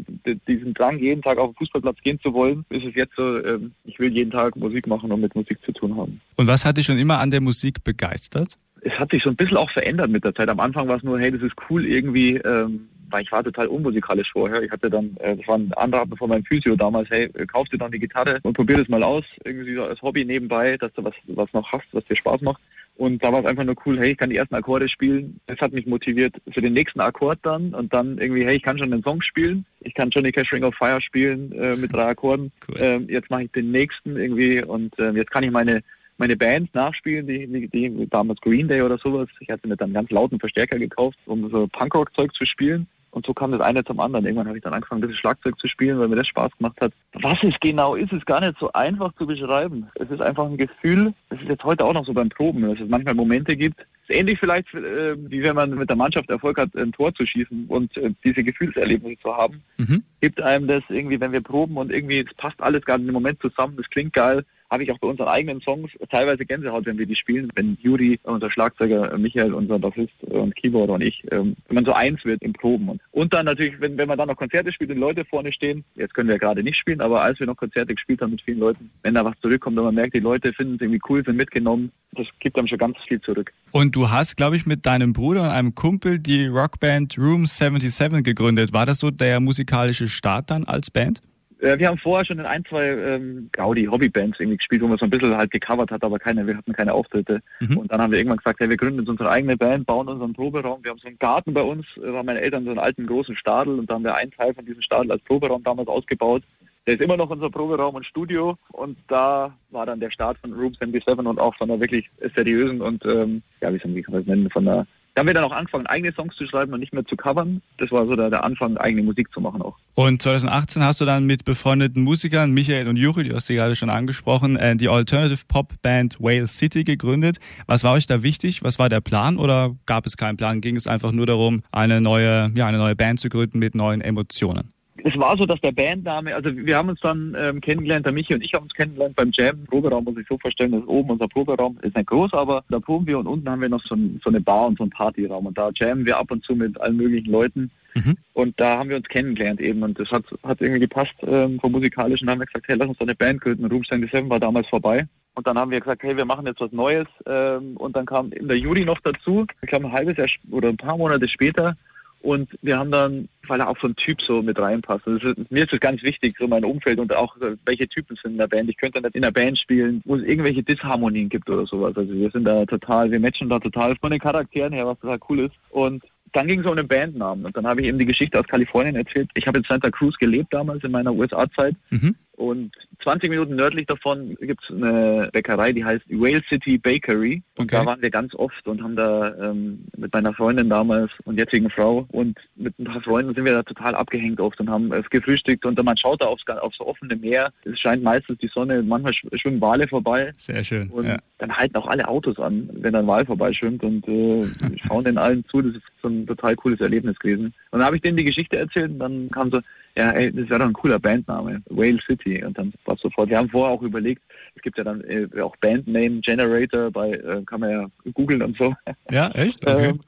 diesen Drang, jeden Tag auf den Fußballplatz gehen zu wollen, ist es jetzt so, ähm, ich will jeden Tag Musik machen und mit Musik zu tun haben. Und was hat dich schon immer an der Musik begeistert? Es hat sich so ein bisschen auch verändert mit der Zeit. Am Anfang war es nur, hey, das ist cool irgendwie, ähm, weil ich war total unmusikalisch vorher. Ich hatte dann, äh, das war ein Anraten von meinem Physio damals, hey, kauf dir dann die Gitarre und probier das mal aus, irgendwie so als Hobby nebenbei, dass du was, was noch hast, was dir Spaß macht. Und da war es einfach nur cool, hey, ich kann die ersten Akkorde spielen. Das hat mich motiviert für den nächsten Akkord dann. Und dann irgendwie, hey, ich kann schon den Song spielen. Ich kann Johnny Cash Ring of Fire spielen äh, mit drei Akkorden. Cool. Ähm, jetzt mache ich den nächsten irgendwie und äh, jetzt kann ich meine meine Bands nachspielen, die, die, die damals Green Day oder sowas. Ich hatte mir dann einen ganz lauten Verstärker gekauft, um so Punkrock-Zeug zu spielen. Und so kam das eine zum anderen. Irgendwann habe ich dann angefangen, ein bisschen Schlagzeug zu spielen, weil mir das Spaß gemacht hat. Was es genau ist, ist gar nicht so einfach zu beschreiben. Es ist einfach ein Gefühl, das ist jetzt heute auch noch so beim Proben, dass es manchmal Momente gibt. Es ist ähnlich vielleicht, äh, wie wenn man mit der Mannschaft Erfolg hat, ein Tor zu schießen und äh, diese Gefühlserlebnisse zu haben. Mhm. Gibt einem das irgendwie, wenn wir proben und irgendwie, es passt alles gerade dem Moment zusammen, es klingt geil, habe ich auch bei unseren eigenen Songs teilweise Gänsehaut, wenn wir die spielen. Wenn Juri, unser Schlagzeuger, Michael, unser Bassist und Keyboarder und ich, ähm, wenn man so eins wird im Proben. Und dann natürlich, wenn, wenn man dann noch Konzerte spielt und Leute vorne stehen, jetzt können wir ja gerade nicht spielen, aber als wir noch Konzerte gespielt haben mit vielen Leuten, wenn da was zurückkommt und man merkt, die Leute finden es irgendwie cool, sind mitgenommen, das gibt einem schon ganz viel zurück. Und du hast, glaube ich, mit deinem Bruder und einem Kumpel die Rockband Room 77 gegründet. War das so der musikalische Start dann als Band? Äh, wir haben vorher schon in ein, zwei ähm, Gaudi-Hobbybands irgendwie gespielt, wo man so ein bisschen halt gecovert hat, aber keine, wir hatten keine Auftritte. Mhm. Und dann haben wir irgendwann gesagt, hey, wir gründen jetzt unsere eigene Band, bauen unseren Proberaum. Wir haben so einen Garten bei uns, äh, haben meine Eltern so einen alten großen Stadel und da haben wir einen Teil von diesem Stadel als Proberaum damals ausgebaut. Der ist immer noch unser Proberaum und Studio und da war dann der Start von Room 77 und auch von einer wirklich seriösen und, ähm, ja, wie soll man das nennen, von einer da haben wir dann auch angefangen, eigene Songs zu schreiben und nicht mehr zu covern. Das war so der, der Anfang, eigene Musik zu machen auch. Und 2018 hast du dann mit befreundeten Musikern, Michael und Juri, die hast du gerade schon angesprochen, äh, die Alternative Pop Band Whale City gegründet. Was war euch da wichtig? Was war der Plan oder gab es keinen Plan? Ging es einfach nur darum, eine neue, ja, eine neue Band zu gründen mit neuen Emotionen? Es war so, dass der Bandname, also wir haben uns dann ähm, kennengelernt, der Michi und ich haben uns kennengelernt beim Jam. Proberaum muss ich so vorstellen, dass oben unser Proberaum ist nicht groß, aber da proben wir und unten haben wir noch so, ein, so eine Bar und so einen Partyraum und da jammen wir ab und zu mit allen möglichen Leuten. Mhm. Und da haben wir uns kennengelernt eben und das hat, hat irgendwie gepasst ähm, vom musikalischen. Dann haben wir gesagt, hey, lass uns doch eine Band gründen. Room 77 war damals vorbei. Und dann haben wir gesagt, hey, wir machen jetzt was Neues. Ähm, und dann kam eben der Juri noch dazu. Ich glaube, ein halbes Jahr oder ein paar Monate später und wir haben dann, weil er auch so ein Typ so mit reinpasst. Also mir ist das ganz wichtig, so mein Umfeld und auch welche Typen sind in der Band. Ich könnte nicht in der Band spielen, wo es irgendwelche Disharmonien gibt oder sowas. Also wir sind da total, wir matchen da total von den Charakteren her, was total cool ist. Und dann ging es um den Bandnamen und dann habe ich eben die Geschichte aus Kalifornien erzählt. Ich habe in Santa Cruz gelebt damals in meiner USA-Zeit mhm. Und 20 Minuten nördlich davon gibt es eine Bäckerei, die heißt Whale City Bakery. Und okay. da waren wir ganz oft und haben da ähm, mit meiner Freundin damals und jetzigen Frau und mit ein paar Freunden sind wir da total abgehängt oft und haben es gefrühstückt. Und man schaut da aufs, aufs offene Meer. Es scheint meistens die Sonne, manchmal schwimmen Wale vorbei. Sehr schön. Und ja. dann halten auch alle Autos an, wenn ein Wal vorbeischwimmt und äh, schauen den allen zu. Das ist so ein total cooles Erlebnis gewesen. Und dann habe ich denen die Geschichte erzählt und dann kam so, ja, ey, das wäre doch ein cooler Bandname, Whale City. Und dann war sofort, wir haben vorher auch überlegt, es gibt ja dann äh, auch Bandname Generator, bei äh, kann man ja googeln und so. Ja, echt? Okay. Ähm,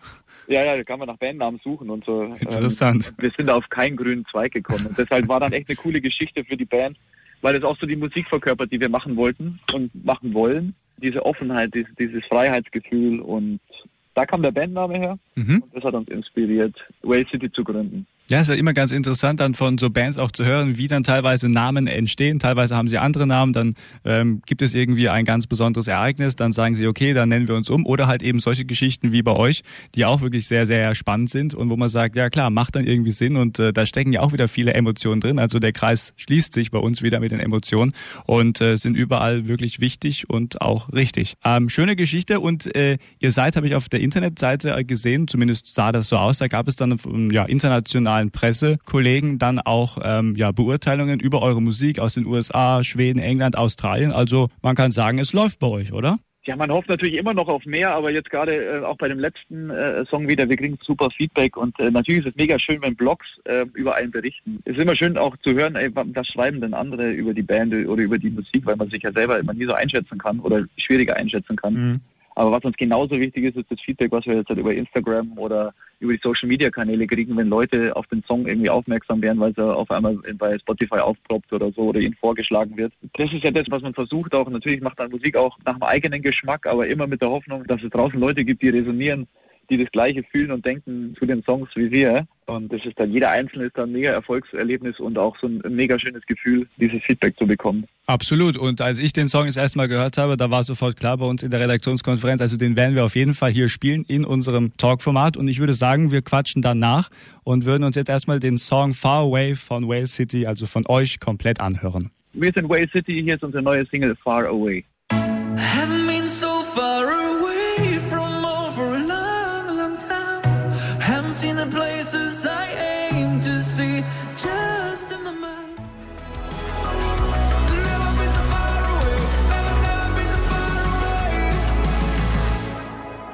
ja, ja, da kann man nach Bandnamen suchen und so. Interessant. Ähm, wir sind auf keinen grünen Zweig gekommen. Und deshalb war dann echt eine coole Geschichte für die Band, weil es auch so die Musik verkörpert, die wir machen wollten und machen wollen. Diese Offenheit, dieses, dieses Freiheitsgefühl und da kam der Bandname her Mhm. und das hat uns inspiriert, Whale City zu gründen. Ja, ist ja immer ganz interessant, dann von so Bands auch zu hören, wie dann teilweise Namen entstehen. Teilweise haben sie andere Namen, dann ähm, gibt es irgendwie ein ganz besonderes Ereignis, dann sagen sie, okay, dann nennen wir uns um. Oder halt eben solche Geschichten wie bei euch, die auch wirklich sehr, sehr spannend sind und wo man sagt, ja klar, macht dann irgendwie Sinn und äh, da stecken ja auch wieder viele Emotionen drin. Also der Kreis schließt sich bei uns wieder mit den Emotionen und äh, sind überall wirklich wichtig und auch richtig. Ähm, schöne Geschichte und äh, ihr seid, habe ich auf der Internetseite gesehen, zumindest sah das so aus, da gab es dann ja internationalen Pressekollegen dann auch ähm, ja, Beurteilungen über eure Musik aus den USA, Schweden, England, Australien. Also man kann sagen, es läuft bei euch, oder? Ja, man hofft natürlich immer noch auf mehr, aber jetzt gerade äh, auch bei dem letzten äh, Song wieder, wir kriegen super Feedback und äh, natürlich ist es mega schön, wenn Blogs äh, über einen berichten. Es ist immer schön auch zu hören, ey, wa- was schreiben denn andere über die Band oder über die Musik, weil man sich ja selber immer nie so einschätzen kann oder schwieriger einschätzen kann. Aber was uns genauso wichtig ist, ist das Feedback, was wir jetzt halt über Instagram oder über die Social Media Kanäle kriegen, wenn Leute auf den Song irgendwie aufmerksam werden, weil er auf einmal bei Spotify aufproppt oder so oder ihnen vorgeschlagen wird. Das ist ja das, was man versucht auch. Natürlich macht man Musik auch nach dem eigenen Geschmack, aber immer mit der Hoffnung, dass es draußen Leute gibt, die resonieren, die das Gleiche fühlen und denken zu den Songs wie wir. Und das ist dann, jeder Einzelne ist dann ein mega Erfolgserlebnis und auch so ein mega schönes Gefühl, dieses Feedback zu bekommen. Absolut. Und als ich den Song das erste Mal gehört habe, da war sofort klar bei uns in der Redaktionskonferenz, also den werden wir auf jeden Fall hier spielen in unserem Talkformat. Und ich würde sagen, wir quatschen danach und würden uns jetzt erstmal den Song Far Away von Whale City, also von euch, komplett anhören. Wir sind Whale City, hier ist unsere neue Single Far Away.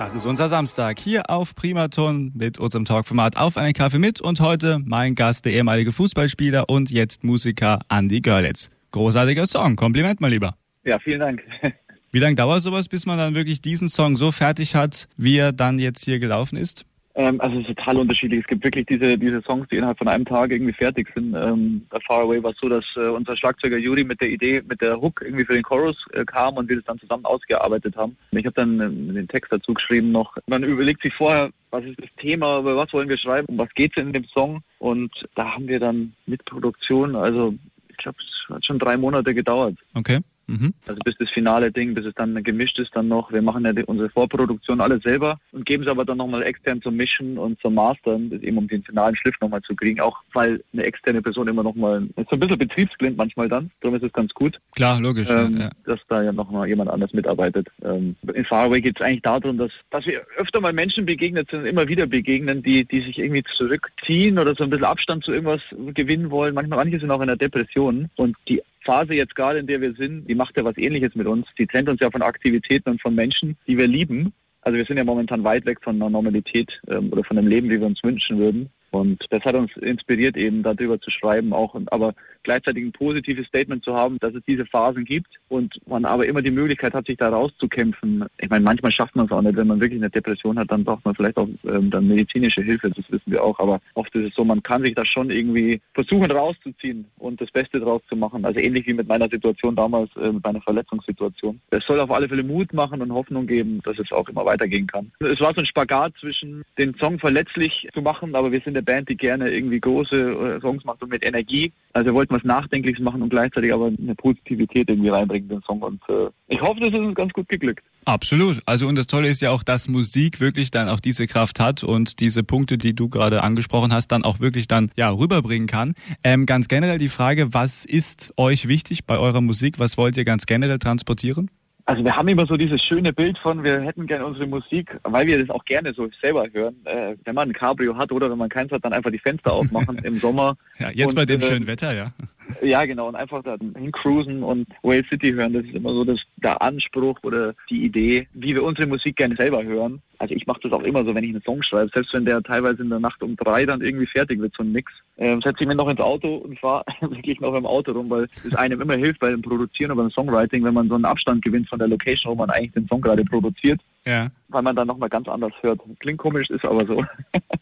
Das ist unser Samstag hier auf Primaton mit unserem Talkformat auf einen Kaffee mit und heute mein Gast, der ehemalige Fußballspieler und jetzt Musiker Andy Görlitz. Großartiger Song, Kompliment mal lieber. Ja, vielen Dank. Wie lange dauert sowas, bis man dann wirklich diesen Song so fertig hat, wie er dann jetzt hier gelaufen ist? Ähm, also es ist total unterschiedlich. Es gibt wirklich diese, diese Songs, die innerhalb von einem Tag irgendwie fertig sind. Ähm, Far Away war es so, dass äh, unser Schlagzeuger Juri mit der Idee, mit der Hook irgendwie für den Chorus äh, kam und wir das dann zusammen ausgearbeitet haben. Ich habe dann ähm, den Text dazu geschrieben noch. Man überlegt sich vorher, was ist das Thema, über was wollen wir schreiben, um was geht es in dem Song. Und da haben wir dann mit Produktion, also ich glaube, es hat schon drei Monate gedauert. Okay. Mhm. Also bis das finale Ding, bis es dann gemischt ist dann noch. Wir machen ja die, unsere Vorproduktion alles selber und geben es aber dann nochmal extern zum Mischen und zum Mastern, eben um den finalen Schliff nochmal zu kriegen. Auch weil eine externe Person immer nochmal, ist so ein bisschen betriebsblind manchmal dann. Darum ist es ganz gut, Klar, logisch. ähm, ja, ja. dass da ja nochmal jemand anders mitarbeitet. Ähm, in Faraway geht es eigentlich darum, dass, dass wir öfter mal Menschen begegnet sind, immer wieder begegnen, die, die sich irgendwie zurückziehen oder so ein bisschen Abstand zu irgendwas gewinnen wollen. Manchmal, manche sind auch in der Depression und die Phase jetzt gerade, in der wir sind, die macht ja was ähnliches mit uns. Die trennt uns ja von Aktivitäten und von Menschen, die wir lieben. Also wir sind ja momentan weit weg von einer Normalität ähm, oder von einem Leben, wie wir uns wünschen würden. Und das hat uns inspiriert, eben darüber zu schreiben, auch aber gleichzeitig ein positives Statement zu haben, dass es diese Phasen gibt und man aber immer die Möglichkeit hat, sich da rauszukämpfen. Ich meine, manchmal schafft man es auch nicht. Wenn man wirklich eine Depression hat, dann braucht man vielleicht auch ähm, dann medizinische Hilfe, das wissen wir auch. Aber oft ist es so, man kann sich da schon irgendwie versuchen rauszuziehen und das Beste draus zu machen. Also ähnlich wie mit meiner Situation damals, äh, mit meiner Verletzungssituation. Es soll auf alle Fälle Mut machen und Hoffnung geben, dass es auch immer weitergehen kann. Es war so ein Spagat zwischen den Song verletzlich zu machen, aber wir sind eine Band, die gerne irgendwie große äh, Songs macht und mit Energie. Also wir wollten was Nachdenkliches machen und gleichzeitig aber eine Positivität irgendwie reinbringen in den Song. Und äh, ich hoffe, das ist uns ganz gut geglückt. Absolut. Also und das Tolle ist ja auch, dass Musik wirklich dann auch diese Kraft hat und diese Punkte, die du gerade angesprochen hast, dann auch wirklich dann ja rüberbringen kann. Ähm, ganz generell die Frage, was ist euch wichtig bei eurer Musik? Was wollt ihr ganz generell transportieren? Also wir haben immer so dieses schöne Bild von, wir hätten gerne unsere Musik, weil wir das auch gerne so selber hören. Äh, wenn man ein Cabrio hat oder wenn man keins hat, dann einfach die Fenster aufmachen im Sommer. Ja, jetzt Und, bei dem äh, schönen Wetter, ja. Ja, genau, und einfach da hincruisen und Whale City hören, das ist immer so das, der Anspruch oder die Idee, wie wir unsere Musik gerne selber hören. Also ich mache das auch immer so, wenn ich einen Song schreibe, selbst wenn der teilweise in der Nacht um drei dann irgendwie fertig wird, so ein Mix, ähm, setze ich mich noch ins Auto und fahre wirklich noch im Auto rum, weil es einem immer hilft beim Produzieren oder beim Songwriting, wenn man so einen Abstand gewinnt von der Location, wo man eigentlich den Song gerade produziert. Ja. Weil man dann nochmal ganz anders hört. Klingt komisch, ist aber so.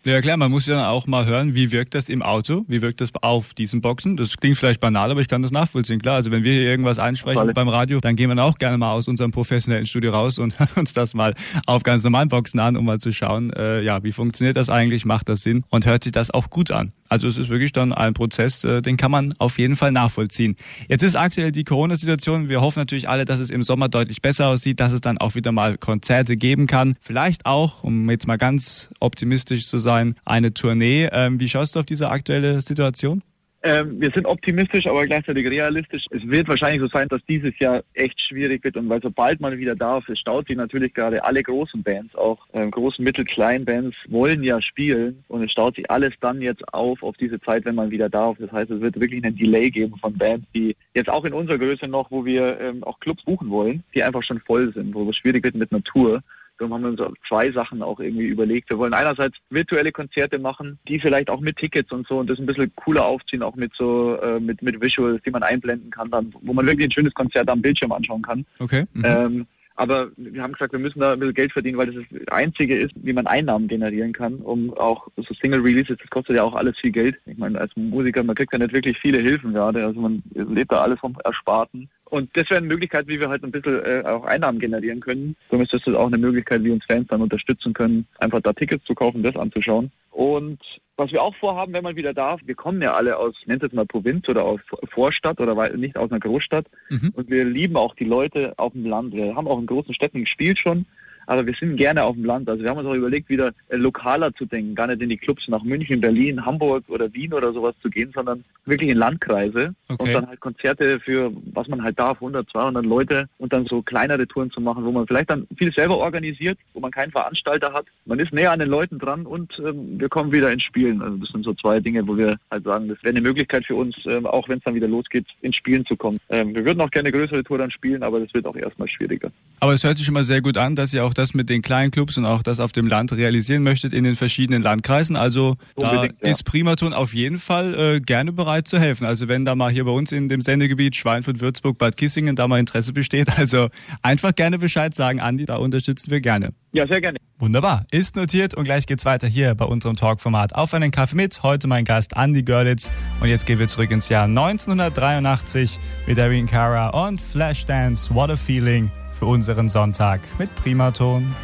Ja klar, man muss ja auch mal hören, wie wirkt das im Auto, wie wirkt das auf diesen Boxen. Das klingt vielleicht banal, aber ich kann das nachvollziehen. Klar, also wenn wir hier irgendwas einsprechen beim Radio, dann gehen wir auch gerne mal aus unserem professionellen Studio raus und hören uns das mal auf ganz normalen Boxen an, um mal zu schauen, äh, ja, wie funktioniert das eigentlich, macht das Sinn und hört sich das auch gut an. Also es ist wirklich dann ein Prozess, äh, den kann man auf jeden Fall nachvollziehen. Jetzt ist aktuell die Corona-Situation. Wir hoffen natürlich alle, dass es im Sommer deutlich besser aussieht, dass es dann auch wieder mal Konzerte geben kann. Vielleicht auch, um jetzt mal ganz optimistisch zu sein, eine Tournee. Ähm, wie schaust du auf diese aktuelle Situation? Ähm, wir sind optimistisch, aber gleichzeitig realistisch. Es wird wahrscheinlich so sein, dass dieses Jahr echt schwierig wird und weil sobald man wieder darf, es staut sich natürlich gerade alle großen Bands, auch ähm, großen, mittel, kleinen Bands wollen ja spielen und es staut sich alles dann jetzt auf auf diese Zeit, wenn man wieder darf. Das heißt, es wird wirklich einen Delay geben von Bands, die jetzt auch in unserer Größe noch, wo wir ähm, auch Clubs buchen wollen, die einfach schon voll sind, wo es schwierig wird mit einer Tour. Darum haben wir uns zwei Sachen auch irgendwie überlegt. Wir wollen einerseits virtuelle Konzerte machen, die vielleicht auch mit Tickets und so und das ein bisschen cooler aufziehen, auch mit so äh, mit, mit Visuals, die man einblenden kann, dann, wo man wirklich ein schönes Konzert am Bildschirm anschauen kann. Okay. Mhm. Ähm, aber wir haben gesagt, wir müssen da ein bisschen Geld verdienen, weil das das Einzige ist, wie man Einnahmen generieren kann, um auch so Single-Releases, das kostet ja auch alles viel Geld. Ich meine, als Musiker, man kriegt ja nicht wirklich viele Hilfen gerade, also man lebt da alles vom Ersparten. Und das wäre eine Möglichkeit, wie wir halt ein bisschen äh, auch Einnahmen generieren können. Somit ist das auch eine Möglichkeit, wie uns Fans dann unterstützen können, einfach da Tickets zu kaufen, das anzuschauen. Und was wir auch vorhaben, wenn man wieder darf, wir kommen ja alle aus, nennt es mal Provinz oder aus Vorstadt oder nicht aus einer Großstadt. Mhm. Und wir lieben auch die Leute auf dem Land. Wir haben auch in großen Städten gespielt schon aber wir sind gerne auf dem Land. Also wir haben uns auch überlegt, wieder äh, lokaler zu denken, gar nicht in die Clubs nach München, Berlin, Hamburg oder Wien oder sowas zu gehen, sondern wirklich in Landkreise okay. und dann halt Konzerte für, was man halt darf, 100, 200 Leute und dann so kleinere Touren zu machen, wo man vielleicht dann viel selber organisiert, wo man keinen Veranstalter hat. Man ist näher an den Leuten dran und ähm, wir kommen wieder ins Spielen. Also das sind so zwei Dinge, wo wir halt sagen, das wäre eine Möglichkeit für uns, ähm, auch wenn es dann wieder losgeht, ins Spielen zu kommen. Ähm, wir würden auch gerne größere Tour dann spielen, aber das wird auch erstmal schwieriger. Aber es hört sich mal sehr gut an, dass ihr auch das mit den kleinen Clubs und auch das auf dem Land realisieren möchtet in den verschiedenen Landkreisen. Also Unbedingt, da ja. ist Primaton auf jeden Fall äh, gerne bereit zu helfen. Also wenn da mal hier bei uns in dem Sendegebiet Schweinfurt, Würzburg, Bad Kissingen da mal Interesse besteht, also einfach gerne Bescheid sagen, Andi, da unterstützen wir gerne. Ja, sehr gerne. Wunderbar. Ist notiert und gleich geht's weiter hier bei unserem Talkformat Auf einen Kaffee mit. Heute mein Gast Andy Görlitz. Und jetzt gehen wir zurück ins Jahr 1983 mit Erin Cara und Flashdance What a Feeling für unseren Sonntag mit Primaton.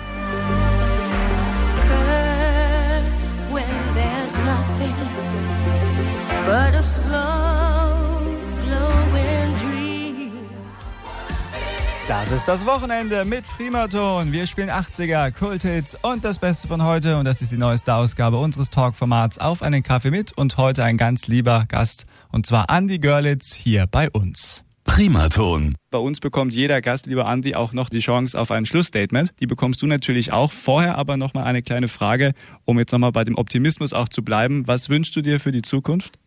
Das ist das Wochenende mit Primaton. Wir spielen 80er, Kulthits und das Beste von heute. Und das ist die neueste Ausgabe unseres Talkformats Auf einen Kaffee mit. Und heute ein ganz lieber Gast. Und zwar Andy Görlitz hier bei uns. Primaton. Bei uns bekommt jeder Gast, lieber Andi, auch noch die Chance auf ein Schlussstatement. Die bekommst du natürlich auch. Vorher aber nochmal eine kleine Frage, um jetzt nochmal bei dem Optimismus auch zu bleiben. Was wünschst du dir für die Zukunft?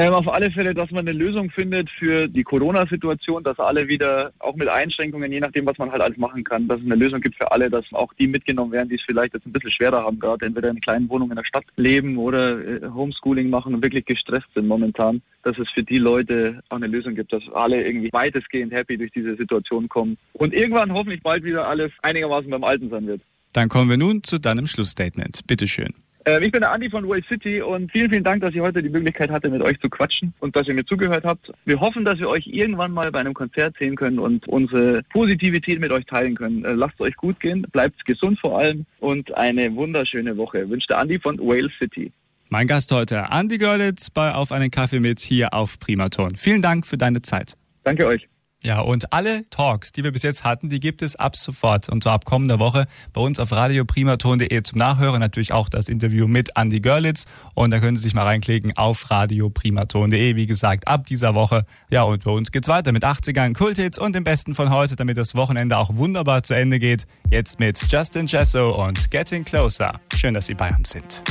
Ähm, auf alle Fälle, dass man eine Lösung findet für die Corona-Situation, dass alle wieder, auch mit Einschränkungen, je nachdem, was man halt alles machen kann, dass es eine Lösung gibt für alle, dass auch die mitgenommen werden, die es vielleicht jetzt ein bisschen schwerer haben, gerade entweder in kleinen Wohnungen in der Stadt leben oder äh, Homeschooling machen und wirklich gestresst sind momentan, dass es für die Leute auch eine Lösung gibt, dass alle irgendwie weitestgehend happy durch diese Situation kommen und irgendwann hoffentlich bald wieder alles einigermaßen beim Alten sein wird. Dann kommen wir nun zu deinem Schlussstatement. Bitteschön. Äh, ich bin der Andi von Way City und vielen, vielen Dank, dass ich heute die Möglichkeit hatte, mit euch zu quatschen und dass ihr mir zugehört habt. Wir hoffen, dass wir euch irgendwann mal bei einem Konzert sehen können und unsere Positivität mit euch teilen können. Äh, lasst euch gut gehen, bleibt gesund vor allem und eine wunderschöne Woche. Wünscht der Andi von Wales City. Mein Gast heute, Andi Görlitz bei Auf einen Kaffee mit hier auf Primaton. Vielen Dank für deine Zeit. Danke euch. Ja, und alle Talks, die wir bis jetzt hatten, die gibt es ab sofort und zwar ab kommender Woche bei uns auf radioprimaton.de zum Nachhören. Natürlich auch das Interview mit Andy Görlitz und da können Sie sich mal reinklicken auf radioprimaton.de. Wie gesagt, ab dieser Woche. Ja, und bei uns geht's weiter mit 80ern, Kulthits und dem Besten von heute, damit das Wochenende auch wunderbar zu Ende geht. Jetzt mit Justin Jesso und Getting Closer. Schön, dass Sie bei uns sind.